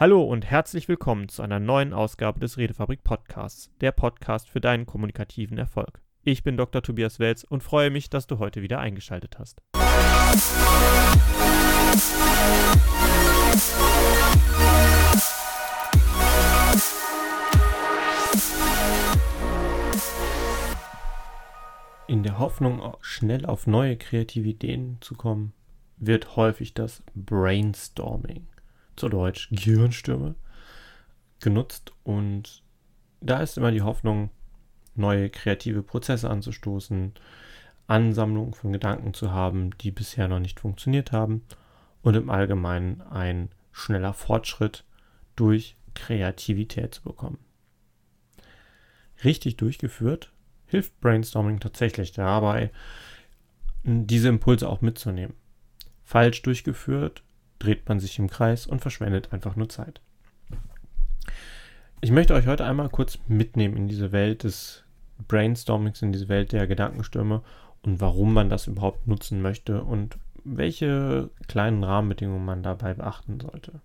Hallo und herzlich willkommen zu einer neuen Ausgabe des Redefabrik Podcasts, der Podcast für deinen kommunikativen Erfolg. Ich bin Dr. Tobias Welz und freue mich, dass du heute wieder eingeschaltet hast. In der Hoffnung, schnell auf neue kreative Ideen zu kommen, wird häufig das Brainstorming zu Deutsch Gehirnstürme, genutzt und da ist immer die Hoffnung, neue kreative Prozesse anzustoßen, Ansammlungen von Gedanken zu haben, die bisher noch nicht funktioniert haben und im Allgemeinen ein schneller Fortschritt durch Kreativität zu bekommen. Richtig durchgeführt hilft Brainstorming tatsächlich dabei, diese Impulse auch mitzunehmen. Falsch durchgeführt dreht man sich im Kreis und verschwendet einfach nur Zeit. Ich möchte euch heute einmal kurz mitnehmen in diese Welt des Brainstormings, in diese Welt der Gedankenstürme und warum man das überhaupt nutzen möchte und welche kleinen Rahmenbedingungen man dabei beachten sollte.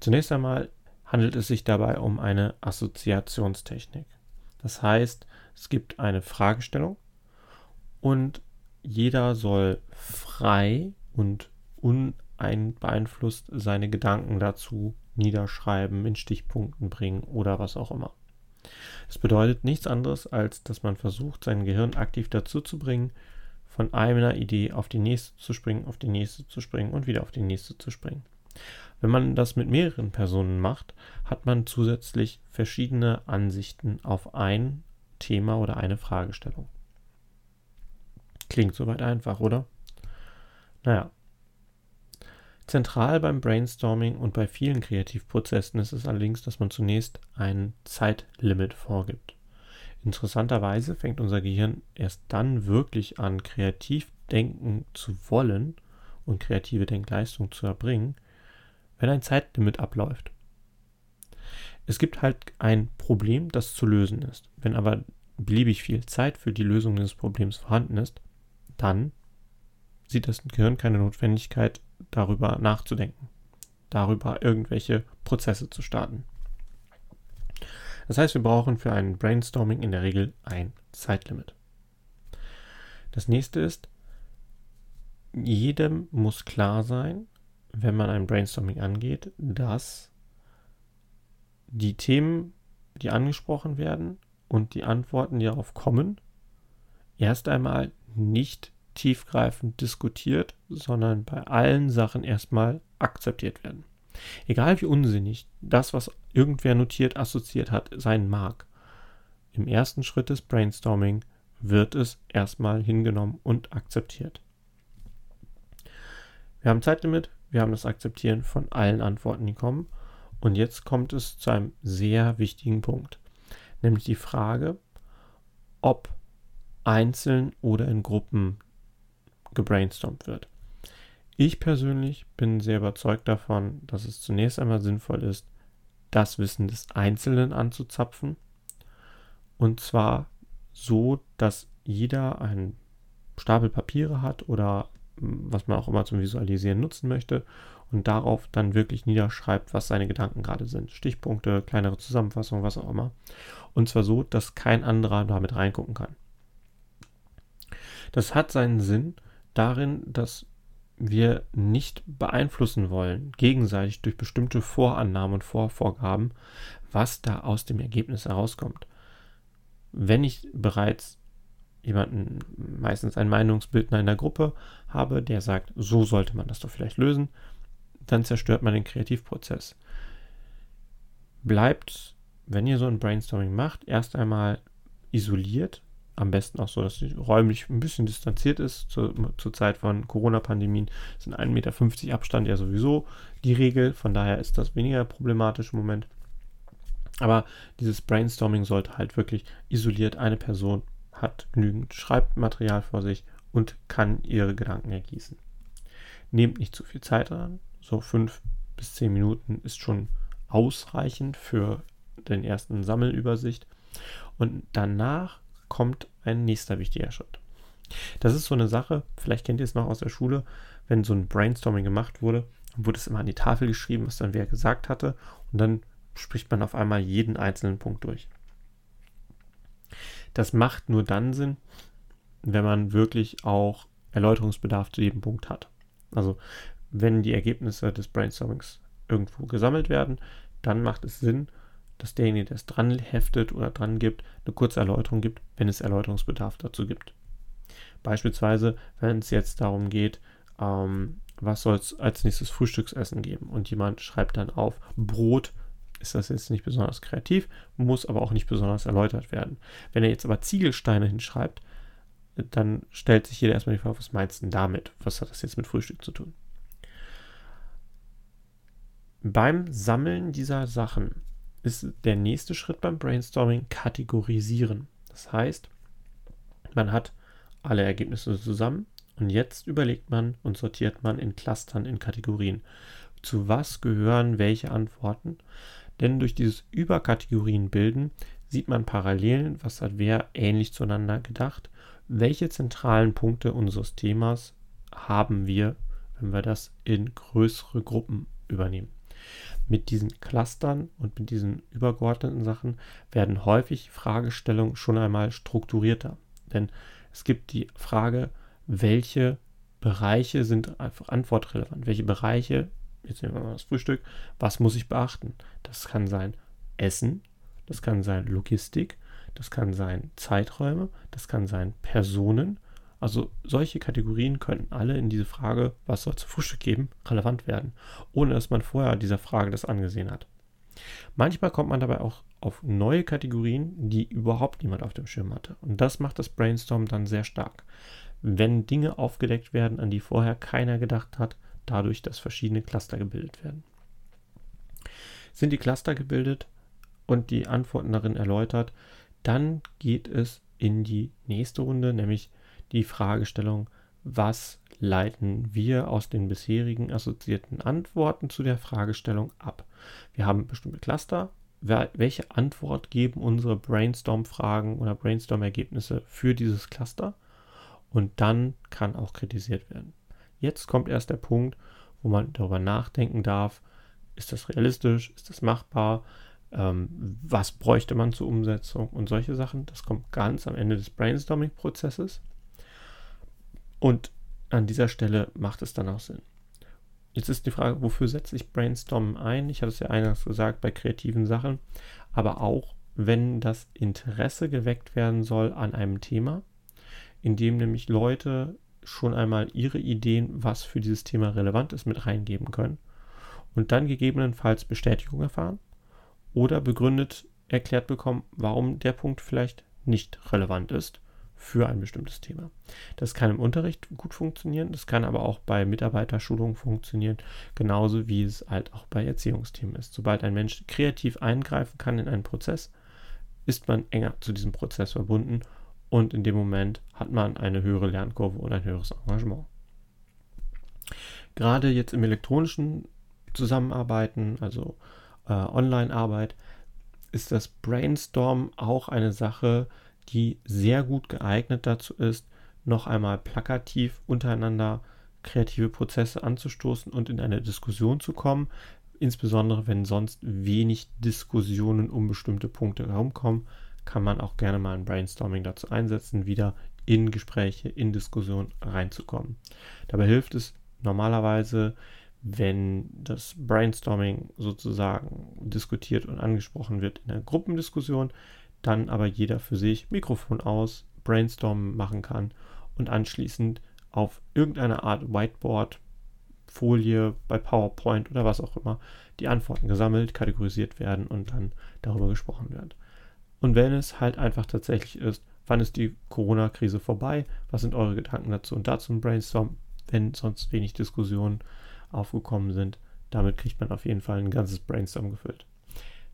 Zunächst einmal handelt es sich dabei um eine Assoziationstechnik. Das heißt, es gibt eine Fragestellung und jeder soll frei und unbeeinflusst seine Gedanken dazu niederschreiben, in Stichpunkten bringen oder was auch immer. Es bedeutet nichts anderes, als dass man versucht, sein Gehirn aktiv dazu zu bringen, von einer Idee auf die nächste zu springen, auf die nächste zu springen und wieder auf die nächste zu springen. Wenn man das mit mehreren Personen macht, hat man zusätzlich verschiedene Ansichten auf ein Thema oder eine Fragestellung. Klingt soweit einfach, oder? Naja, Zentral beim Brainstorming und bei vielen Kreativprozessen ist es allerdings, dass man zunächst ein Zeitlimit vorgibt. Interessanterweise fängt unser Gehirn erst dann wirklich an, kreativ denken zu wollen und kreative Denkleistung zu erbringen, wenn ein Zeitlimit abläuft. Es gibt halt ein Problem, das zu lösen ist. Wenn aber beliebig viel Zeit für die Lösung des Problems vorhanden ist, dann sieht das Gehirn keine Notwendigkeit, darüber nachzudenken, darüber irgendwelche Prozesse zu starten. Das heißt, wir brauchen für ein Brainstorming in der Regel ein Zeitlimit. Das nächste ist, jedem muss klar sein, wenn man ein Brainstorming angeht, dass die Themen, die angesprochen werden und die Antworten, die darauf kommen, erst einmal nicht tiefgreifend diskutiert, sondern bei allen Sachen erstmal akzeptiert werden. Egal wie unsinnig das, was irgendwer notiert, assoziiert hat, sein mag. Im ersten Schritt des Brainstorming wird es erstmal hingenommen und akzeptiert. Wir haben Zeitlimit, wir haben das Akzeptieren von allen Antworten, die kommen. Und jetzt kommt es zu einem sehr wichtigen Punkt, nämlich die Frage, ob einzeln oder in Gruppen gebrainstormt wird. Ich persönlich bin sehr überzeugt davon, dass es zunächst einmal sinnvoll ist, das Wissen des Einzelnen anzuzapfen. Und zwar so, dass jeder einen Stapel Papiere hat oder hm, was man auch immer zum Visualisieren nutzen möchte und darauf dann wirklich niederschreibt, was seine Gedanken gerade sind. Stichpunkte, kleinere Zusammenfassungen, was auch immer. Und zwar so, dass kein anderer damit reingucken kann. Das hat seinen Sinn, darin, dass wir nicht beeinflussen wollen, gegenseitig durch bestimmte Vorannahmen und Vorvorgaben, was da aus dem Ergebnis herauskommt. Wenn ich bereits jemanden, meistens ein Meinungsbildner in der Gruppe habe, der sagt, so sollte man das doch vielleicht lösen, dann zerstört man den Kreativprozess. Bleibt, wenn ihr so ein Brainstorming macht, erst einmal isoliert am besten auch so, dass sie räumlich ein bisschen distanziert ist. Zur, zur Zeit von Corona-Pandemien sind 1,50 Meter Abstand ja sowieso die Regel. Von daher ist das weniger problematisch im Moment. Aber dieses Brainstorming sollte halt wirklich isoliert. Eine Person hat genügend Schreibmaterial vor sich und kann ihre Gedanken ergießen. Nehmt nicht zu viel Zeit dran. So fünf bis zehn Minuten ist schon ausreichend für den ersten Sammelübersicht. Und danach kommt ein nächster wichtiger Schritt. Das ist so eine Sache, vielleicht kennt ihr es noch aus der Schule, wenn so ein Brainstorming gemacht wurde, wurde es immer an die Tafel geschrieben, was dann wer gesagt hatte. Und dann spricht man auf einmal jeden einzelnen Punkt durch. Das macht nur dann Sinn, wenn man wirklich auch Erläuterungsbedarf zu jedem Punkt hat. Also wenn die Ergebnisse des Brainstormings irgendwo gesammelt werden, dann macht es Sinn, dass derjenige, der es dran heftet oder dran gibt, eine kurze Erläuterung gibt, wenn es Erläuterungsbedarf dazu gibt. Beispielsweise, wenn es jetzt darum geht, ähm, was soll es als nächstes Frühstücksessen geben und jemand schreibt dann auf Brot, ist das jetzt nicht besonders kreativ, muss aber auch nicht besonders erläutert werden. Wenn er jetzt aber Ziegelsteine hinschreibt, dann stellt sich jeder erstmal die Frage, was meinst du damit? Was hat das jetzt mit Frühstück zu tun? Beim Sammeln dieser Sachen ist der nächste Schritt beim Brainstorming kategorisieren. Das heißt, man hat alle Ergebnisse zusammen und jetzt überlegt man und sortiert man in Clustern, in Kategorien. Zu was gehören welche Antworten? Denn durch dieses Überkategorien bilden sieht man Parallelen, was hat wer ähnlich zueinander gedacht. Welche zentralen Punkte unseres Themas haben wir, wenn wir das in größere Gruppen übernehmen? Mit diesen Clustern und mit diesen übergeordneten Sachen werden häufig Fragestellungen schon einmal strukturierter. Denn es gibt die Frage, welche Bereiche sind einfach antwortrelevant? Welche Bereiche, jetzt nehmen wir mal das Frühstück, was muss ich beachten? Das kann sein Essen, das kann sein Logistik, das kann sein Zeiträume, das kann sein Personen. Also solche Kategorien könnten alle in diese Frage, was soll zu Frühstück geben, relevant werden, ohne dass man vorher dieser Frage das angesehen hat. Manchmal kommt man dabei auch auf neue Kategorien, die überhaupt niemand auf dem Schirm hatte. Und das macht das Brainstorm dann sehr stark. Wenn Dinge aufgedeckt werden, an die vorher keiner gedacht hat, dadurch, dass verschiedene Cluster gebildet werden. Sind die Cluster gebildet und die Antworten darin erläutert, dann geht es in die nächste Runde, nämlich die Fragestellung, was leiten wir aus den bisherigen assoziierten Antworten zu der Fragestellung ab? Wir haben bestimmte Cluster. Welche Antwort geben unsere Brainstorm-Fragen oder Brainstorm-Ergebnisse für dieses Cluster? Und dann kann auch kritisiert werden. Jetzt kommt erst der Punkt, wo man darüber nachdenken darf, ist das realistisch, ist das machbar, ähm, was bräuchte man zur Umsetzung und solche Sachen. Das kommt ganz am Ende des Brainstorming-Prozesses. Und an dieser Stelle macht es dann auch Sinn. Jetzt ist die Frage, wofür setze ich Brainstormen ein? Ich hatte es ja eingangs gesagt, bei kreativen Sachen, aber auch, wenn das Interesse geweckt werden soll an einem Thema, in dem nämlich Leute schon einmal ihre Ideen, was für dieses Thema relevant ist, mit reingeben können und dann gegebenenfalls Bestätigung erfahren oder begründet erklärt bekommen, warum der Punkt vielleicht nicht relevant ist für ein bestimmtes Thema. Das kann im Unterricht gut funktionieren, das kann aber auch bei Mitarbeiterschulungen funktionieren, genauso wie es halt auch bei Erziehungsthemen ist. Sobald ein Mensch kreativ eingreifen kann in einen Prozess, ist man enger zu diesem Prozess verbunden und in dem Moment hat man eine höhere Lernkurve und ein höheres Engagement. Gerade jetzt im elektronischen Zusammenarbeiten, also äh, Online-Arbeit, ist das Brainstorm auch eine Sache, die sehr gut geeignet dazu ist, noch einmal plakativ untereinander kreative Prozesse anzustoßen und in eine Diskussion zu kommen, insbesondere wenn sonst wenig Diskussionen um bestimmte Punkte herumkommen, kann man auch gerne mal ein Brainstorming dazu einsetzen, wieder in Gespräche, in Diskussionen reinzukommen. Dabei hilft es normalerweise, wenn das Brainstorming sozusagen diskutiert und angesprochen wird in einer Gruppendiskussion, dann aber jeder für sich Mikrofon aus, Brainstorm machen kann und anschließend auf irgendeine Art Whiteboard, Folie bei PowerPoint oder was auch immer die Antworten gesammelt, kategorisiert werden und dann darüber gesprochen wird. Und wenn es halt einfach tatsächlich ist, wann ist die Corona-Krise vorbei, was sind eure Gedanken dazu und dazu ein Brainstorm, wenn sonst wenig Diskussionen aufgekommen sind. Damit kriegt man auf jeden Fall ein ganzes Brainstorm gefüllt.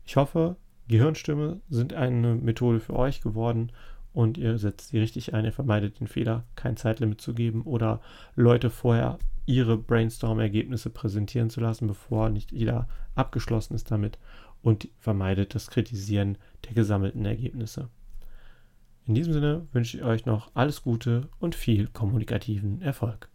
Ich hoffe, Gehirnstimme sind eine Methode für euch geworden und ihr setzt sie richtig ein. Ihr vermeidet den Fehler, kein Zeitlimit zu geben oder Leute vorher ihre Brainstorm-Ergebnisse präsentieren zu lassen, bevor nicht jeder abgeschlossen ist damit und vermeidet das Kritisieren der gesammelten Ergebnisse. In diesem Sinne wünsche ich euch noch alles Gute und viel kommunikativen Erfolg.